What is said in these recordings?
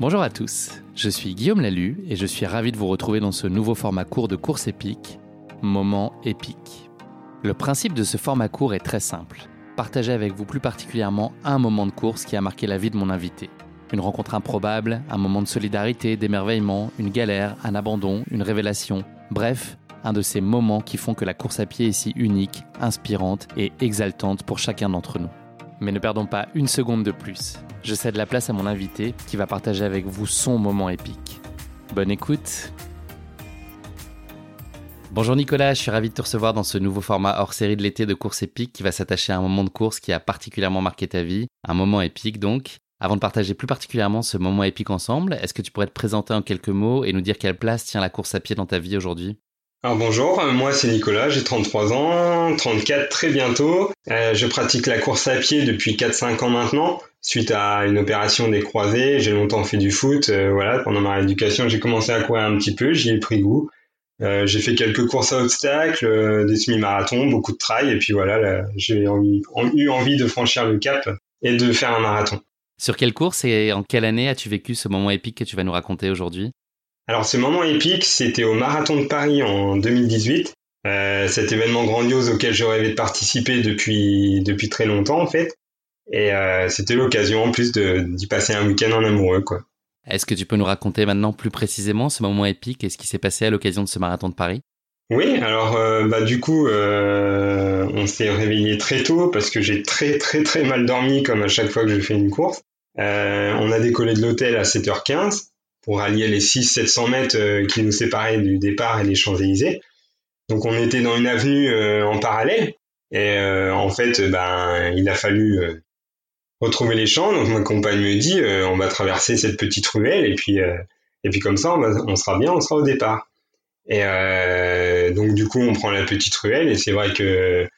Bonjour à tous, je suis Guillaume Lalu et je suis ravi de vous retrouver dans ce nouveau format court de course épique, Moment épique. Le principe de ce format court est très simple. Partager avec vous plus particulièrement un moment de course qui a marqué la vie de mon invité. Une rencontre improbable, un moment de solidarité, d'émerveillement, une galère, un abandon, une révélation. Bref, un de ces moments qui font que la course à pied est si unique, inspirante et exaltante pour chacun d'entre nous. Mais ne perdons pas une seconde de plus. Je cède la place à mon invité qui va partager avec vous son moment épique. Bonne écoute Bonjour Nicolas, je suis ravi de te recevoir dans ce nouveau format hors série de l'été de course épique qui va s'attacher à un moment de course qui a particulièrement marqué ta vie, un moment épique donc. Avant de partager plus particulièrement ce moment épique ensemble, est-ce que tu pourrais te présenter en quelques mots et nous dire quelle place tient la course à pied dans ta vie aujourd'hui? Alors bonjour, moi c'est Nicolas, j'ai 33 ans, 34 très bientôt. Euh, je pratique la course à pied depuis 4-5 ans maintenant. Suite à une opération des croisés, j'ai longtemps fait du foot. Euh, voilà, pendant ma rééducation, j'ai commencé à courir un petit peu, j'y ai pris goût. j'ai fait quelques courses à obstacles, des semi-marathons, beaucoup de trail, et puis voilà, j'ai eu envie de franchir le cap et de faire un marathon. Sur quelle course et en quelle année as-tu vécu ce moment épique que tu vas nous raconter aujourd'hui? Alors ce moment épique, c'était au Marathon de Paris en 2018. Euh, cet événement grandiose auquel je rêvais de participer depuis, depuis très longtemps en fait. Et euh, c'était l'occasion en plus d'y passer un week-end en amoureux quoi. Est-ce que tu peux nous raconter maintenant plus précisément ce moment épique et ce qui s'est passé à l'occasion de ce marathon de Paris? Oui, alors euh, bah, du coup on s'est réveillé très tôt parce que j'ai très très très mal dormi comme à chaque fois que je fais une course. on a décollé de l'hôtel à 7h15 pour allier les 600-700 mètres euh, qui nous séparaient du départ et les Champs-Élysées. Donc on était dans une avenue euh, en parallèle et euh, en fait ben il a fallu retrouver les champs. Donc ma compagne me dit on va traverser cette petite ruelle et puis et puis comme ça on, sera bien, on sera au départ. Et donc du coup on prend la petite ruelle et c'est vrai que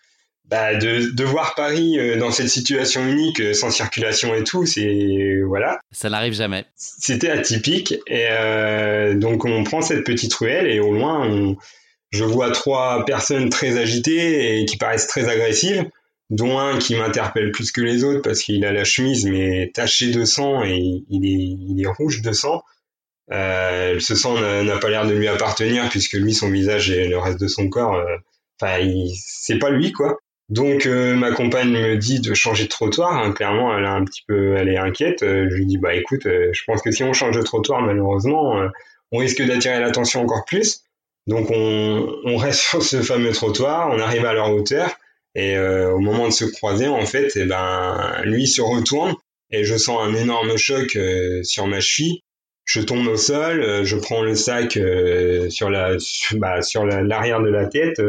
bah, de, de voir Paris euh, dans cette situation unique, euh, sans circulation et tout, c'est voilà. Ça n'arrive jamais. C'était atypique et euh, donc on prend cette petite ruelle et au loin, on, je vois trois personnes très agitées et qui paraissent très agressives, dont un qui m'interpelle plus que les autres parce qu'il a la chemise mais tachée de sang et il est, il est rouge de sang. Euh, ce sang n'a pas l'air de lui appartenir puisque lui, son visage et le reste de son corps, enfin, c'est pas lui quoi. Donc euh, ma compagne me dit de changer de trottoir. Hein. Clairement, elle est un petit peu, elle est inquiète. Euh, je lui dis bah écoute, euh, je pense que si on change de trottoir, malheureusement, on risque d'attirer l'attention encore plus. Donc on, on, reste sur ce fameux trottoir, on arrive à leur hauteur et au moment de se croiser, en fait, et eh ben lui se retourne et je sens un énorme choc sur ma cheville. Je tombe au sol, je prends le sac sur la bah, sur l'arrière de la tête,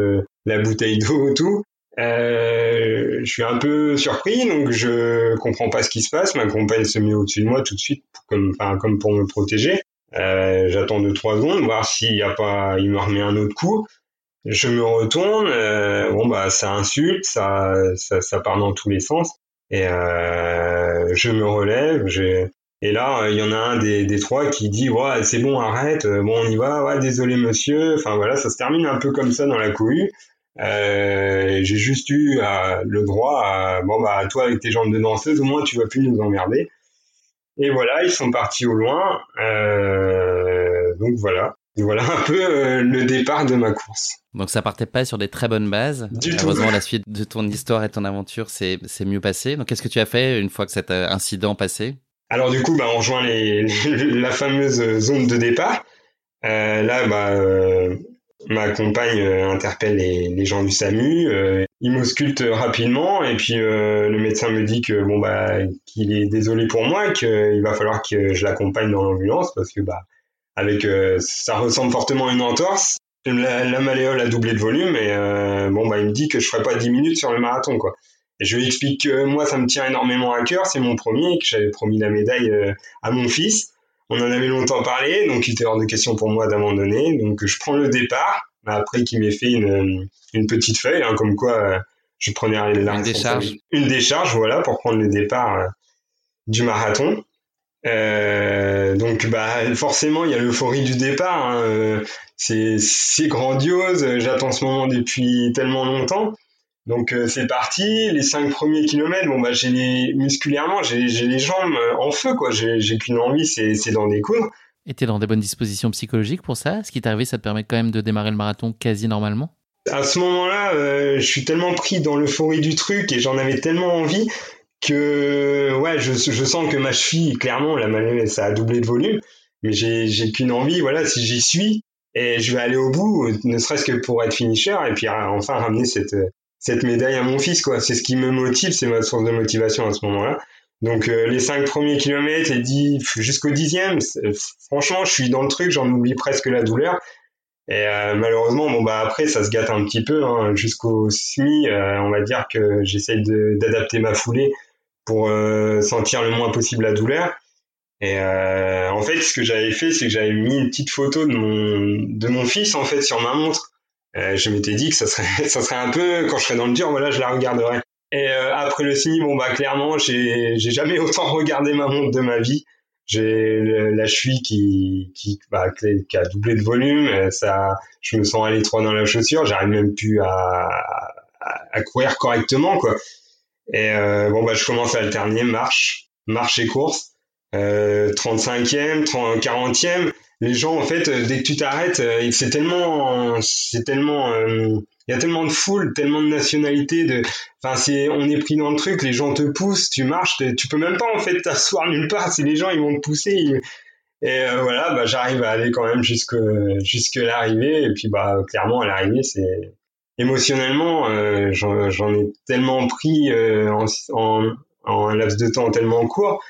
la bouteille d'eau, tout. Euh, je suis un peu surpris, donc je comprends pas ce qui se passe. Ma compagne se met au-dessus de moi tout de suite, comme, enfin, comme pour me protéger. Euh, J'attends deux trois secondes, voir s'il y a pas, il me remet un autre coup. Je me retourne, euh, bon bah ça insulte, ça, ça, ça part dans tous les sens. Et euh, je me relève, et là il y en a un des, des trois qui dit ouais c'est bon arrête, bon on y va, ouais désolé monsieur. Enfin voilà, ça se termine un peu comme ça dans la cohue. Euh, j'ai juste eu euh, le droit à bon bah toi avec tes jambes de danseuse au moins tu vas plus nous emmerder. Et voilà, ils sont partis au loin. Euh, donc voilà. Voilà un peu euh, le départ de ma course. Donc ça partait pas sur des très bonnes bases. Du Heureusement, la suite de ton histoire et ton aventure, c'est mieux passé. Donc qu'est-ce que tu as fait une fois que cet incident passé? Alors du coup, bah, on rejoint les, la fameuse zone de départ. Euh, là, bah, ma compagne euh, interpelle les, gens du SAMU, euh, ils m'auscultent rapidement et puis euh, le médecin me dit que bon bah qu'il est désolé pour moi, qu'il va falloir que je l'accompagne dans l'ambulance parce que bah avec ça ressemble fortement à une entorse. La, la malléole a doublé de volume et bon bah il me dit que je ferai pas 10 minutes sur le marathon quoi. Et je lui explique que moi ça me tient énormément à cœur, c'est mon premier, que j'avais promis la médaille à mon fils on en avait longtemps parlé, donc il était hors de question pour moi d'abandonner. Donc je prends le départ, après qu'il m'ait fait une, petite feuille, hein, comme quoi euh, je prenais la une décharge. Une décharge, voilà, pour prendre le départ euh, du marathon. Euh, donc bah forcément il y a l'euphorie du départ, hein, c'est grandiose, j'attends ce moment depuis tellement longtemps. Donc euh, c'est parti, les cinq premiers kilomètres, bon bah j'ai les musculairement, j'ai les jambes en feu quoi, j'ai qu'une envie, c'est d'en découdre. Et t'es dans des bonnes dispositions psychologiques pour ça? Ce qui t'est arrivé, ça te permet quand même de démarrer le marathon quasi normalement? À ce moment-là, euh, je suis tellement pris dans l'euphorie du truc et j'en avais tellement envie que ouais, je, je, sens que ma cheville, clairement, la ça a doublé de volume, mais j'ai qu'une envie, voilà, si j'y suis, et je vais aller au bout, ne serait-ce que pour être finisher et puis enfin ramener cette cette médaille à mon fils quoi. C'est ce qui me motive, c'est ma source de motivation à ce moment-là. Donc euh, les cinq premiers kilomètres et dix jusqu'au dixième, franchement, je suis dans le truc, j'en oublie presque la douleur. Et euh, malheureusement, bon bah après ça se gâte un petit peu hein, jusqu'au semi. Euh, on va dire que j'essaye d'adapter ma foulée pour sentir le moins possible la douleur. Et en fait, ce que j'avais fait, c'est que j'avais mis une petite photo de mon de mon fils en fait sur ma montre. je m'étais dit que ça serait ça serait un peu quand je serais dans le dur, voilà, je la regarderais. Et euh, après le semi, bon bah clairement, j'ai j'ai jamais autant regardé ma montre de ma vie. J'ai la cheville qui qui, bah, qui a doublé de volume. Euh, ça, je me sens à l'étroit dans la chaussure. J'arrive même plus à, à, à, courir correctement quoi. Et euh, bon bah je commence à alterner marche, marche et course. Euh, 35e, 30, 40e. Les gens en fait, dès que tu t'arrêtes, c'est tellement, c'est tellement il y a tellement de foule, tellement de nationalités, de, enfin c'est, on est pris dans le truc, les gens te poussent, tu marches, tu peux même pas en fait t'asseoir nulle part, c'est les gens ils vont te pousser. Et euh, voilà, bah j'arrive à aller quand même jusque jusque l'arrivée et puis bah clairement à l'arrivée c'est émotionnellement euh, j'en ai tellement pris euh, en, en, en, un laps de temps tellement court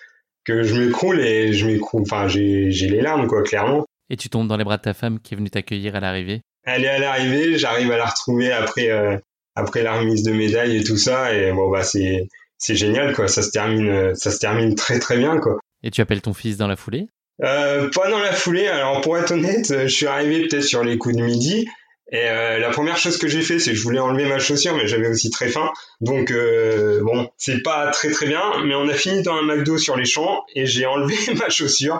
que je m'écroule et je m'écroule, enfin j'ai les larmes quoi clairement. Et tu tombes dans les bras de ta femme qui est venue t'accueillir à l'arrivée? Elle est à l'arrivée, j'arrive à la retrouver après euh, après la remise de médaille et tout ça et bon bah c'est c'est génial quoi, ça se termine ça se termine très très bien quoi. Et tu appelles ton fils dans la foulée? Euh, Pas dans la foulée. Alors pour être honnête, je suis arrivé peut-être sur les coups de midi. Et euh, la première chose que j'ai fait, c'est que je voulais enlever ma chaussure, mais j'avais aussi très faim. Donc euh, bon, c'est pas très très bien, mais on a fini dans un McDo sur les champs et j'ai enlevé ma chaussure.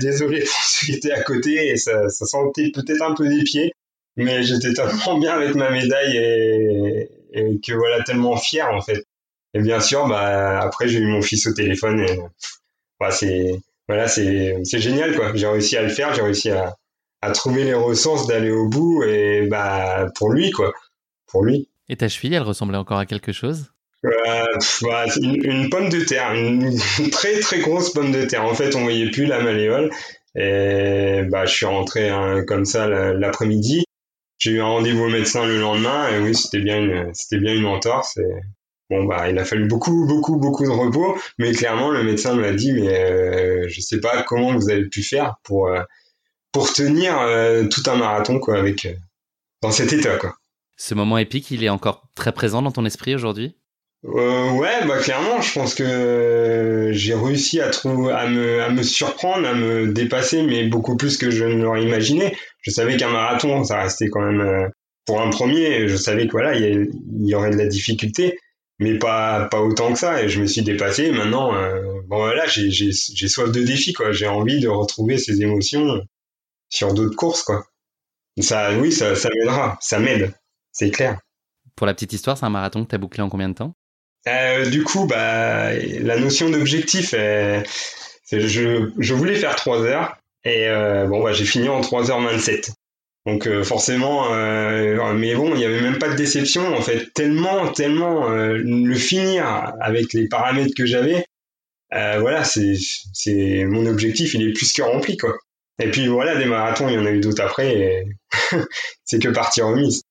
désolé pour ceux qui étaient à côté et ça, ça sentait peut-être un peu des pieds mais j'étais tellement bien avec ma médaille et, que voilà tellement fier en fait. Et bien sûr, bah après j'ai eu mon fils au téléphone et bah, c'est voilà c'est c'est génial quoi. J'ai réussi à le faire, j'ai réussi à à trouver les ressources d'aller au bout et bah pour lui quoi, pour lui. Et ta cheville, elle ressemblait encore à quelque chose? Euh, bah, une, une, pomme de terre, une, très très grosse pomme de terre. En fait, on voyait plus la malléole. Et bah, je suis rentré hein, comme ça l'après-midi. J'ai eu un rendez-vous au médecin le lendemain et oui, c'était bien une, c'était bien une entorse. Et bon bah, il a fallu beaucoup, beaucoup, beaucoup de repos, mais clairement le médecin m'a dit mais euh, je sais pas comment vous avez pu faire pour euh, pour tenir euh, tout un marathon quoi avec euh, dans cet état quoi. Ce moment épique, il est encore très présent dans ton esprit aujourd'hui? Euh, ouais, bah clairement, je pense que j'ai réussi à trouver, à me, à me surprendre, à me dépasser, mais beaucoup plus que je ne l'aurais imaginé. Je savais qu'un marathon, ça restait quand même pour un premier. Je savais que voilà, il y, aurait de la difficulté, mais pas pas autant que ça. Et je me suis dépassé. Maintenant, bon voilà, j'ai soif de défi quoi. J'ai envie de retrouver ces émotions sur d'autres courses quoi. Ça, oui, ça, ça m'aidera, ça m'aide, c'est clair. Pour la petite histoire, c'est un marathon que tu as bouclé en combien de temps? Euh, du coup, bah, la notion d'objectif, je, je, voulais faire 3 heures et euh, bon, bah, j'ai fini en 3h27. Donc euh, forcément, mais bon, il n'y avait même pas de déception en fait. Tellement, tellement le finir avec les paramètres que j'avais, voilà, c'est, c'est mon objectif, il est plus que rempli quoi. Et puis voilà, des marathons, il y en a eu d'autres après. C'est que partie remise.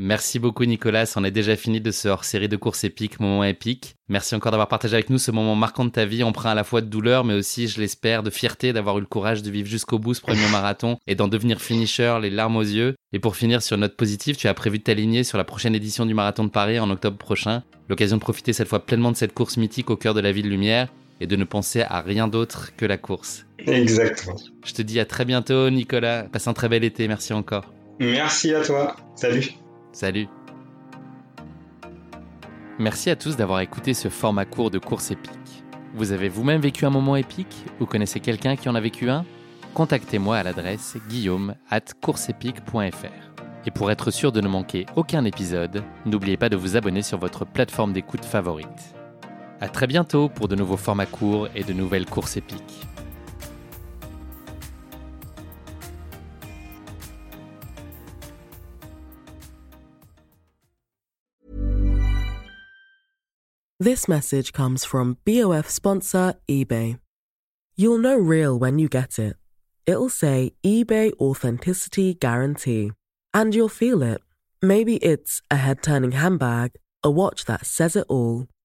Merci beaucoup Nicolas, on est déjà fini de ce hors-série de courses épiques, moment épique. Merci encore d'avoir partagé avec nous ce moment marquant de ta vie, empreint à la fois de douleur mais aussi, je l'espère, de fierté d'avoir eu le courage de vivre jusqu'au bout ce premier marathon et d'en devenir finisher, les larmes aux yeux. Et pour finir sur note positive, tu as prévu de t'aligner sur la prochaine édition du marathon de Paris en octobre prochain. L'occasion de profiter cette fois pleinement de cette course mythique au cœur de la ville lumière et de ne penser à rien d'autre que la course. Exactement. Je te dis à très bientôt Nicolas, passe un très bel été, merci encore. Merci à toi, salut. Salut Merci à tous d'avoir écouté ce format court de course épique. Vous avez vous-même vécu un moment épique Ou connaissez quelqu'un qui en a vécu un? Contactez-moi à l'adresse guillaume at courseepique.fr. Et pour être sûr de ne manquer aucun épisode, n'oubliez pas de vous abonner sur votre plateforme d'écoute favorite. À très bientôt pour de nouveaux formats courts et de nouvelles courses épiques. This message comes from BOF sponsor eBay. You'll know real when you get it. It'll say eBay Authenticity Guarantee. And you'll feel it. Maybe it's a head turning handbag, a watch that says it all,